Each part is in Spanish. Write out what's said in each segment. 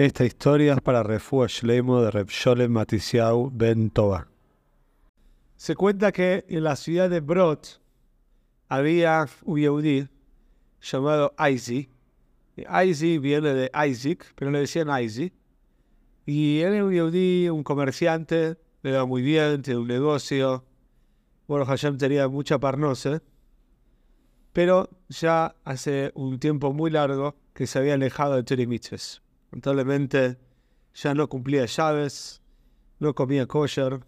Esta historia es para Refuah Shleimo de Reb Sholem Matisiau Ben Toba. Se cuenta que en la ciudad de Brot había un Yehudi llamado Isaac. Isaac viene de Isaac, pero le decían Isaac. Y él era un Yehudi, un comerciante, le iba muy bien, tenía un negocio. Bueno, Hashem tenía mucha parnose. Pero ya hace un tiempo muy largo que se había alejado de Tori Mitzvahs. Lamentablemente ya no cumplía llaves, no comía kosher,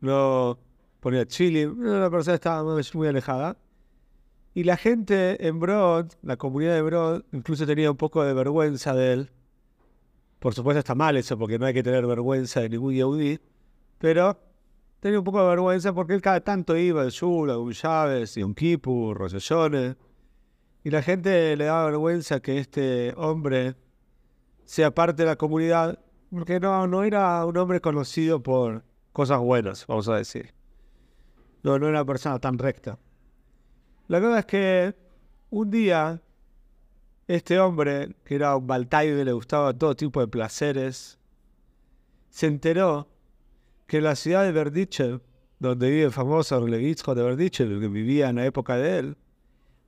no ponía chili. La persona estaba muy alejada. Y la gente en Broad, la comunidad de Broad, incluso tenía un poco de vergüenza de él. Por supuesto está mal eso, porque no hay que tener vergüenza de ningún Yehudi. Pero tenía un poco de vergüenza porque él cada tanto iba al Shul, a un Chávez, y un Kippur, Rosh Y la gente le daba vergüenza que este hombre sea parte de la comunidad, porque no, no era un hombre conocido por cosas buenas, vamos a decir. No, no era una persona tan recta. La verdad es que un día este hombre, que era un baltaide, le gustaba todo tipo de placeres, se enteró que en la ciudad de Berdichev, donde vive el famoso Relevitsko de Berdichev, que vivía en la época de él,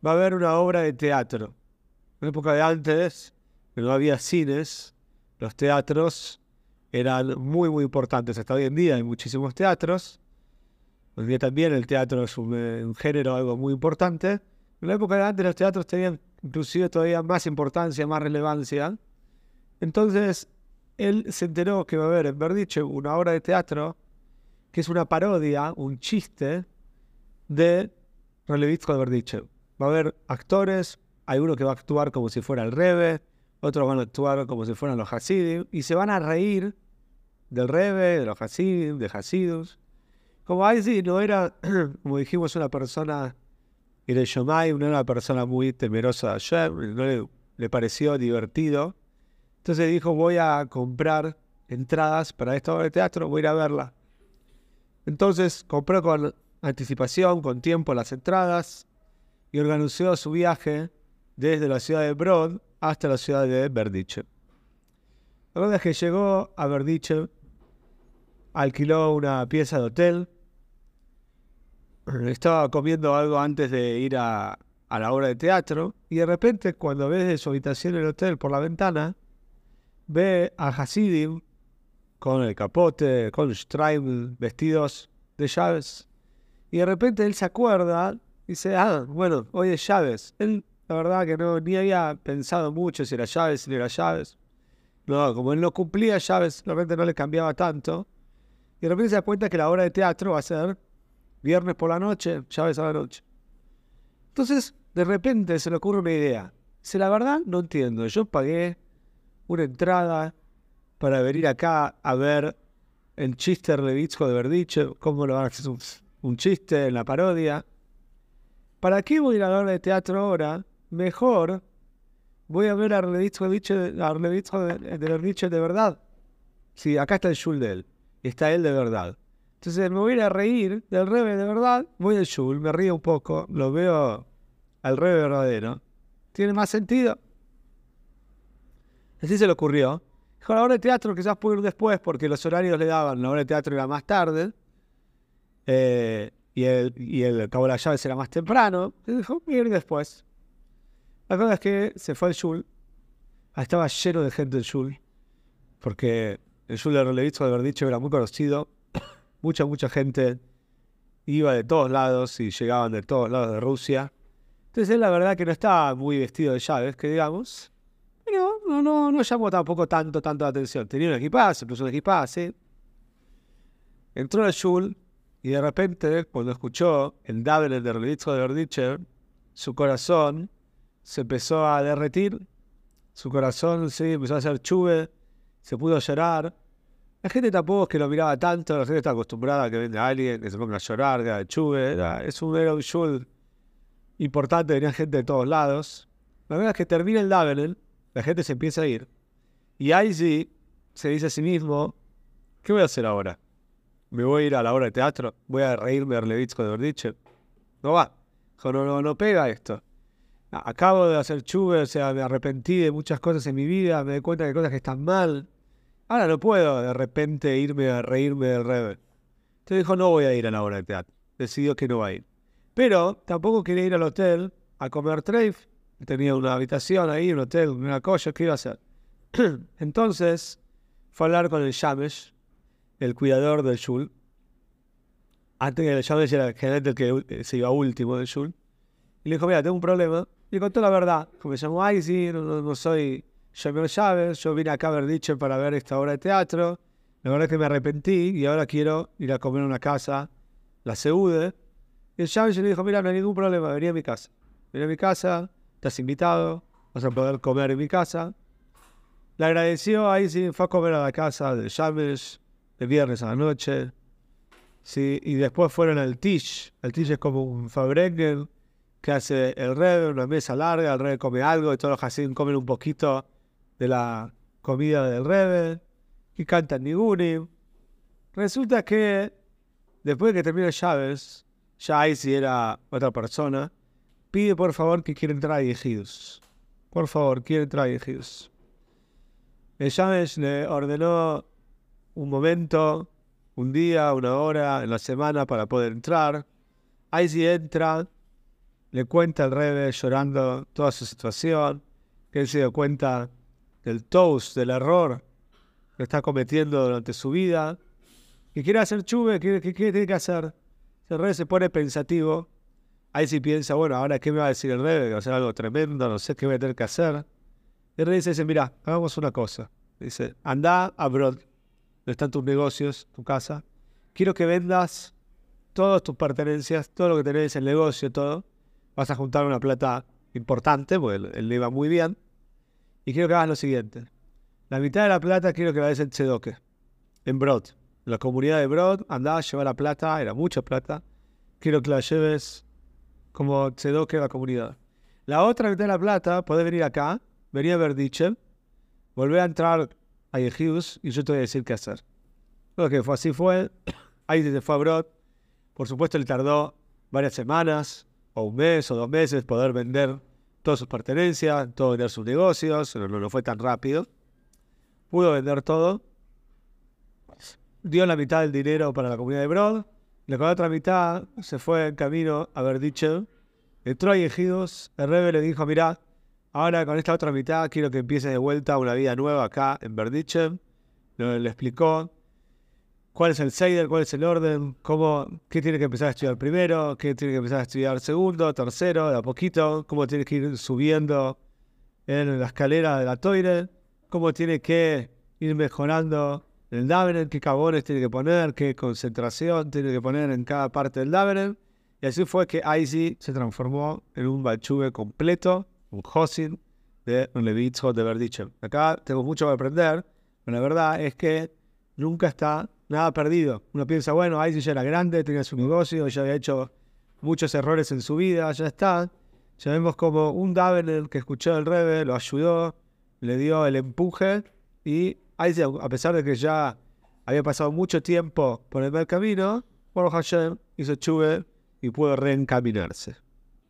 va a haber una obra de teatro. En la época de antes, no había cines, los teatros eran muy, muy importantes. Hasta hoy en día hay muchísimos teatros. Hoy en día también el teatro es un, eh, un género, algo muy importante. En la época de antes los teatros tenían inclusive todavía más importancia, más relevancia. Entonces, él se enteró que va a haber en Berdiche una obra de teatro que es una parodia, un chiste de Relevitsko de Berdiche. Va a haber actores, hay uno que va a actuar como si fuera el Rebe, otros van a actuar como si fueran los Hasidim, y se van a reír del Rebe, de los Hasidim, de Hasidus. Como Aizi no era, como dijimos, una persona, de Shomai, no era una persona muy temerosa de Hashem, no le, le pareció divertido entonces dijo, voy a comprar entradas para esta obra de teatro, voy a ir a verla. Entonces compró con anticipación, con tiempo las entradas y organizó su viaje desde la ciudad de Brod hasta la ciudad de Berdiche. La verdad es que llegó a Berdiche, alquiló una pieza de hotel, estaba comiendo algo antes de ir a, a la obra de teatro y de repente cuando ve de su habitación el hotel por la ventana, ve a Hasidim con el capote, con Streibel, vestidos de llaves. Y de repente él se acuerda y dice, ah, bueno, hoy es llaves. Él, la verdad que no, ni había pensado mucho si era llaves, si no era llaves. No, como él no cumplía llaves, realmente no le cambiaba tanto. Y de repente se da cuenta que la hora de teatro va a ser viernes por la noche, llaves a la noche. Entonces, de repente se le ocurre una idea. Dice, la verdad, no entiendo. Yo pagué una entrada para venir acá a ver el chiste Levitsko de Verdiche, cómo lo van a hacer un, chiste en la parodia. ¿Para qué voy a ir a ver de teatro ahora? Mejor voy a ver a Levitsko de, de, de verdad. Sí, acá está el Shul de él. Está él de verdad. Entonces me voy a reír del Rebe de verdad. Voy al Shul, me río un poco, lo veo al Rebe verdadero. ¿Tiene más sentido? Así se le ocurrió. Dijo, la hora de teatro quizás puedo ir después porque los horarios le daban, la hora de teatro era más tarde eh, y, el, cabo de las llaves era más temprano. Dijo, voy a ir después. La verdad es que se fue al Shul. Estaba lleno de gente el Shul. Porque el Shul de Relevitzo de haber dicho era muy conocido. mucha, mucha gente iba de todos lados y llegaban de todos lados de Rusia. Entonces él la verdad que no estaba muy vestido de llaves, que digamos no, no, no llamó tampoco tanto, tanto la atención. Tenía un equipaje, puso un equipaje. Entró al Shul y de repente, cuando escuchó el Dabel de Relitzo de Verdicher, su corazón se empezó a derretir. Su corazón sí, empezó a hacer chuve, se pudo llorar. La gente tampoco es que lo miraba tanto, la gente está acostumbrada a que venga alguien, que se ponga a llorar, que chuve. es un, era un shul importante, venía gente de todos lados. La verdad es que termina el Dabel la gente se empieza a ir. Y ahí se dice a sí mismo, ¿qué voy a hacer ahora? ¿Me voy a ir a la obra de teatro? ¿Voy a reírme de Levitsko de Verdiche? No va. no, no, no pega esto. Acabo de hacer chuve, o sea, me arrepentí de muchas cosas en mi vida, me doy cuenta de cosas que están mal. Ahora no puedo de repente irme a reírme del Rebe. Entonces dijo, no voy a ir a la obra de teatro. Decidió que no va a ir. Pero tampoco quería ir al hotel a comer treif. Tenía una habitación ahí, un hotel, una cosa, ¿qué iba a hacer? Entonces fue a hablar con el Shamesh, el cuidador del Shul. Antes que el Shamesh era el gerente que se iba último del Shul. Y le dijo, mira, tengo un problema. Le contó la verdad. Como me llamó, ay, sí, no, soy Shamer Chávez. Yo vine acá a haber dicho para ver esta obra de teatro. La verdad es que me arrepentí y ahora quiero ir a comer a una casa, la Seude. Y el Chávez le dijo, mira, no hay ningún problema, vení a mi casa. Vení a mi casa, estás invitado, vas a poder comer en mi casa. Le agradeció, ahí sí, fue a comer a la casa de Chávez, de viernes a la noche. Sí, y después fueron al Tish. El Tish es como un Fabrengen que hace el Rebbe, una mesa larga, el Rebbe come algo y todos los Hasidim comen un poquito de la comida del Rebbe y cantan Nigunim. Resulta que después de que termina Chávez, ya ahí si era otra persona, pide por favor que quiera entrar a. Por favor, quiere entrar a. El Chávez le ordenó un momento, un día, una hora en la semana para poder entrar. Ahí sí entra le cuenta al Rebe llorando toda su situación, que él se dio cuenta del toast, del error que está cometiendo durante su vida, que quiere hacer chuve, ¿qué, tiene que hacer? El Rebe se pone pensativo, ahí sí piensa, bueno, ahora qué me va a decir el Rebe, que va a hacer algo tremendo, no sé qué voy a tener que hacer. El Rebe dice, mira, hagamos una cosa. Dice, anda a Brod, donde están tus negocios, tu casa. Quiero que vendas todas tus pertenencias, todo lo que tenés, el negocio, todo vas a juntar una plata importante, porque él, le iba muy bien. Y quiero que hagas lo siguiente. La mitad de la plata quiero que la des en Tzedoke, en Brod. La comunidad de Brod, a llevar la plata, era mucha plata. Quiero que la lleves como Tzedoke a la comunidad. La otra mitad de la plata, podés venir acá, venir a Verdiche, volver a entrar a Yehius y yo te voy a decir qué hacer. Lo que fue así fue. Ahí se fue a Brod. Por supuesto, le tardó varias semanas, o un mes o dos meses poder vender todas sus pertenencias, todo vender sus negocios, no, no fue tan rápido. Pudo vender todo. Dio la mitad del dinero para la comunidad de Broad. La otra mitad se fue en camino a Verdiche. Entró a Ejidos. El Rebe le dijo, mira, ahora con esta otra mitad quiero que empieces de vuelta una vida nueva acá en Verdiche. Le, le explicó cuál es el Seider, cuál es el orden, cómo, qué tiene que empezar a estudiar primero, qué tiene que empezar a estudiar segundo, tercero, de a poquito, cómo tiene que ir subiendo en la escalera de la toire, cómo tiene que ir mejorando el Davenen, qué cabones tiene que poner, qué concentración tiene que poner en cada parte del Davenen. Y así fue que Aizi se transformó en un Balchuve completo, un Hosin de un Levitzo de Verdichem. Acá tengo mucho que aprender, pero la verdad es que nunca está nada perdido. Uno piensa, bueno, ahí ya era grande, tenía su negocio, ya había hecho muchos errores en su vida, ya está. Ya vemos como un Davener que escuchó el Rebe, lo ayudó, le dio el empuje y a pesar de que ya había pasado mucho tiempo por el mal camino, Baruch Hashem hizo chuve y pudo reencaminarse.